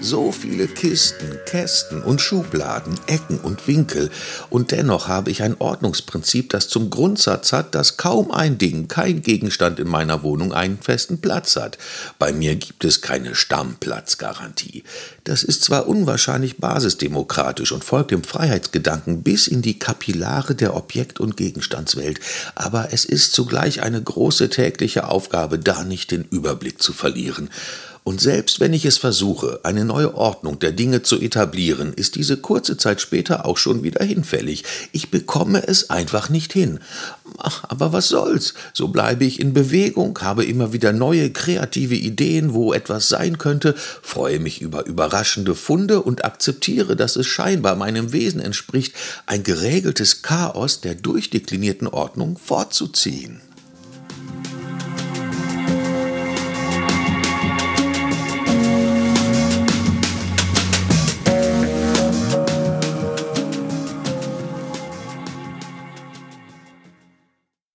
So viele Kisten, Kästen und Schubladen, Ecken und Winkel. Und dennoch habe ich ein Ordnungsprinzip, das zum Grundsatz hat, dass kaum ein Ding, kein Gegenstand in meiner Wohnung einen festen Platz hat. Bei mir gibt es keine Stammplatzgarantie. Das ist zwar unwahrscheinlich basisdemokratisch und folgt dem Freiheitsgedanken bis in die Kapillare der Objekt- und Gegenstandswelt, aber es ist zugleich eine große tägliche Aufgabe, da nicht den Überblick zu verlieren. Und selbst wenn ich es versuche, eine neue Ordnung der Dinge zu etablieren, ist diese kurze Zeit später auch schon wieder hinfällig. Ich bekomme es einfach nicht hin. Ach, aber was soll's? So bleibe ich in Bewegung, habe immer wieder neue kreative Ideen, wo etwas sein könnte, freue mich über überraschende Funde und akzeptiere, dass es scheinbar meinem Wesen entspricht, ein geregeltes Chaos der durchdeklinierten Ordnung fortzuziehen.